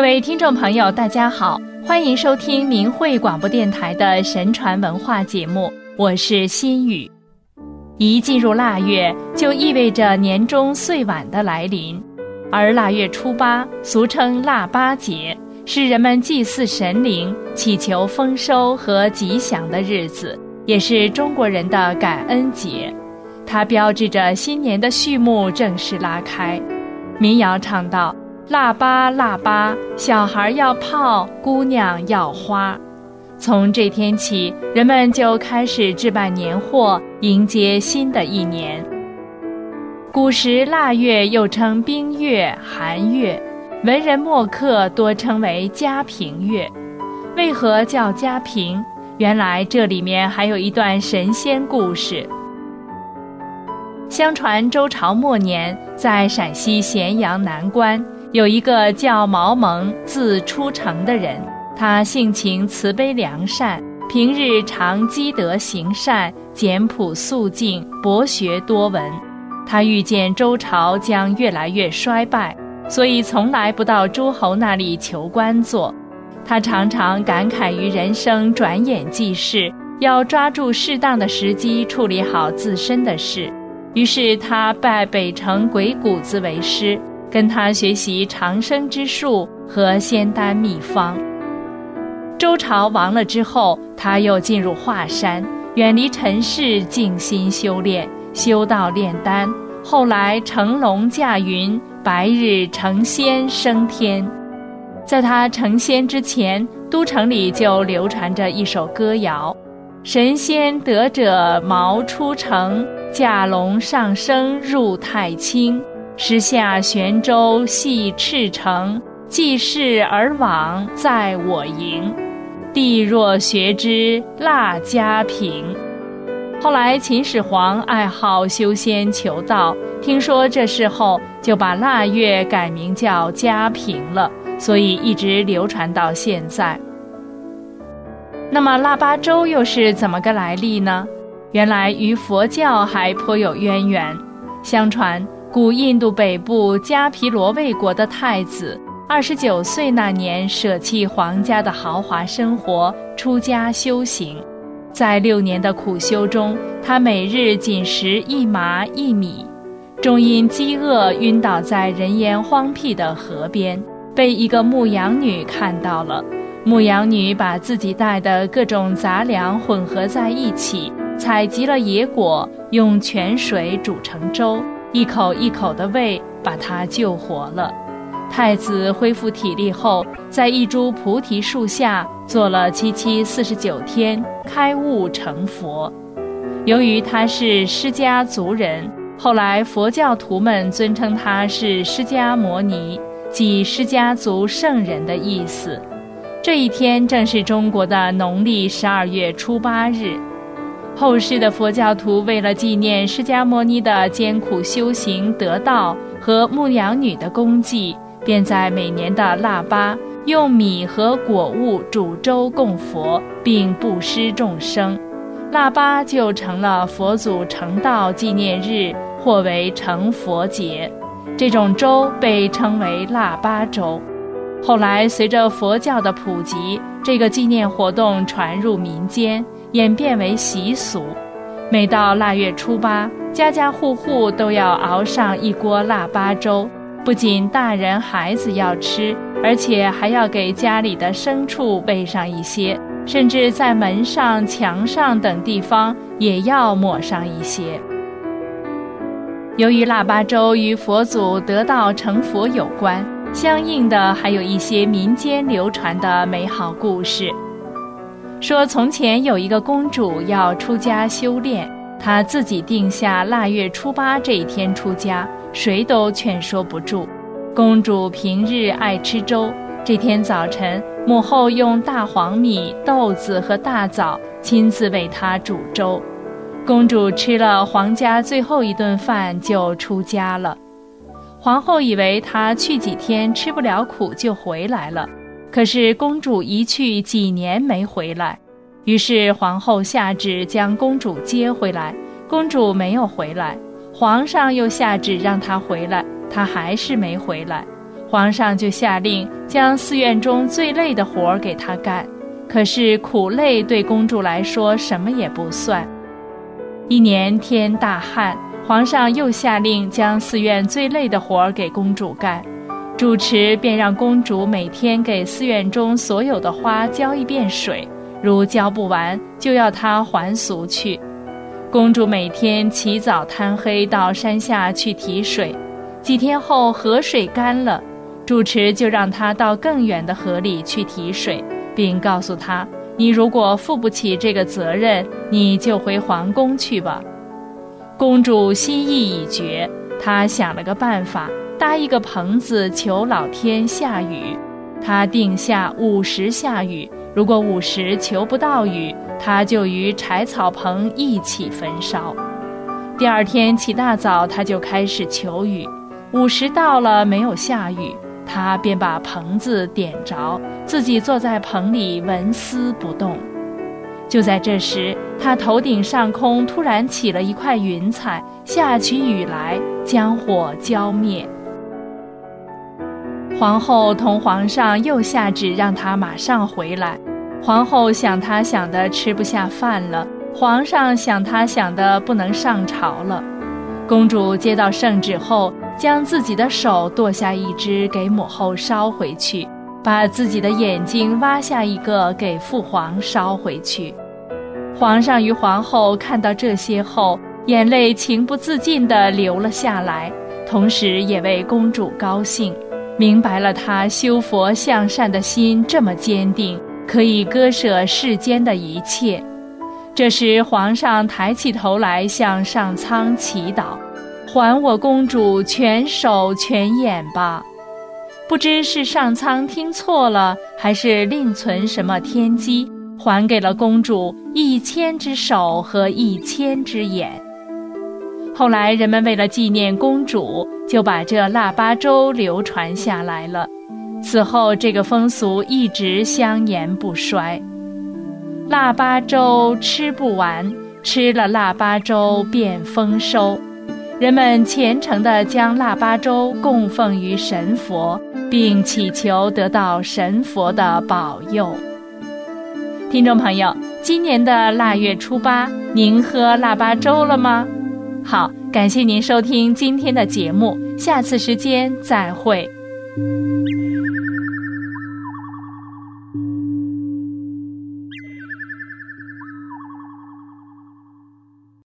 各位听众朋友，大家好，欢迎收听明慧广播电台的神传文化节目，我是心雨。一进入腊月，就意味着年终岁晚的来临，而腊月初八，俗称腊八节，是人们祭祀神灵、祈求丰收和吉祥的日子，也是中国人的感恩节。它标志着新年的序幕正式拉开。民谣唱道。腊八，腊八，小孩要泡，姑娘要花。从这天起，人们就开始置办年货，迎接新的一年。古时腊月又称冰月、寒月，文人墨客多称为嘉平月。为何叫嘉平？原来这里面还有一段神仙故事。相传周朝末年，在陕西咸阳南关。有一个叫毛蒙，字初成的人，他性情慈悲良善，平日常积德行善，简朴素静，博学多闻。他预见周朝将越来越衰败，所以从来不到诸侯那里求官做。他常常感慨于人生转眼即逝，要抓住适当的时机处理好自身的事。于是他拜北城鬼谷子为师。跟他学习长生之术和仙丹秘方。周朝亡了之后，他又进入华山，远离尘世，静心修炼，修道炼丹。后来乘龙驾云，白日成仙升天。在他成仙之前，都城里就流传着一首歌谣：“神仙得者毛出城，驾龙上升入太清。”时下玄州系赤城，济世而往在我营。帝若学之，腊家平。后来秦始皇爱好修仙求道，听说这事后，就把腊月改名叫家平了，所以一直流传到现在。那么腊八粥又是怎么个来历呢？原来与佛教还颇有渊源，相传。古印度北部迦毗罗卫国的太子，二十九岁那年舍弃皇家的豪华生活，出家修行。在六年的苦修中，他每日仅食一麻一米，终因饥饿晕倒在人烟荒僻的河边，被一个牧羊女看到了。牧羊女把自己带的各种杂粮混合在一起，采集了野果，用泉水煮成粥。一口一口的喂，把他救活了。太子恢复体力后，在一株菩提树下坐了七七四十九天，开悟成佛。由于他是释迦族人，后来佛教徒们尊称他是释迦摩尼，即释迦族圣人的意思。这一天正是中国的农历十二月初八日。后世的佛教徒为了纪念释迦牟尼的艰苦修行得道和牧羊女的功绩，便在每年的腊八用米和果物煮粥供佛，并布施众生。腊八就成了佛祖成道纪念日，或为成佛节。这种粥被称为腊八粥。后来随着佛教的普及，这个纪念活动传入民间。演变为习俗，每到腊月初八，家家户户都要熬上一锅腊八粥。不仅大人孩子要吃，而且还要给家里的牲畜喂上一些，甚至在门上、墙上等地方也要抹上一些。由于腊八粥与佛祖得道成佛有关，相应的还有一些民间流传的美好故事。说从前有一个公主要出家修炼，她自己定下腊月初八这一天出家，谁都劝说不住。公主平日爱吃粥，这天早晨母后用大黄米、豆子和大枣亲自为她煮粥。公主吃了皇家最后一顿饭就出家了。皇后以为她去几天吃不了苦就回来了。可是公主一去几年没回来，于是皇后下旨将公主接回来。公主没有回来，皇上又下旨让她回来，她还是没回来。皇上就下令将寺院中最累的活儿给她干。可是苦累对公主来说什么也不算。一年天大旱，皇上又下令将寺院最累的活儿给公主干。主持便让公主每天给寺院中所有的花浇一遍水，如浇不完，就要她还俗去。公主每天起早贪黑到山下去提水，几天后河水干了，主持就让她到更远的河里去提水。并告诉她：“你如果负不起这个责任，你就回皇宫去吧。”公主心意已决，她想了个办法，搭一个棚子求老天下雨。他定下午时下雨，如果午时求不到雨，他就与柴草棚一起焚烧。第二天起大早，他就开始求雨。午时到了，没有下雨。他便把棚子点着，自己坐在棚里纹丝不动。就在这时，他头顶上空突然起了一块云彩，下起雨来，将火浇灭。皇后同皇上又下旨让他马上回来。皇后想他想的吃不下饭了，皇上想他想的不能上朝了。公主接到圣旨后。将自己的手剁下一只给母后烧回去，把自己的眼睛挖下一个给父皇烧回去。皇上与皇后看到这些后，眼泪情不自禁地流了下来，同时也为公主高兴，明白了他修佛向善的心这么坚定，可以割舍世间的一切。这时，皇上抬起头来向上苍祈祷。还我公主全手全眼吧！不知是上苍听错了，还是另存什么天机，还给了公主一千只手和一千只眼。后来人们为了纪念公主，就把这腊八粥流传下来了。此后，这个风俗一直香延不衰。腊八粥吃不完，吃了腊八粥便丰收。人们虔诚地将腊八粥供奉于神佛，并祈求得到神佛的保佑。听众朋友，今年的腊月初八，您喝腊八粥了吗？好，感谢您收听今天的节目，下次时间再会。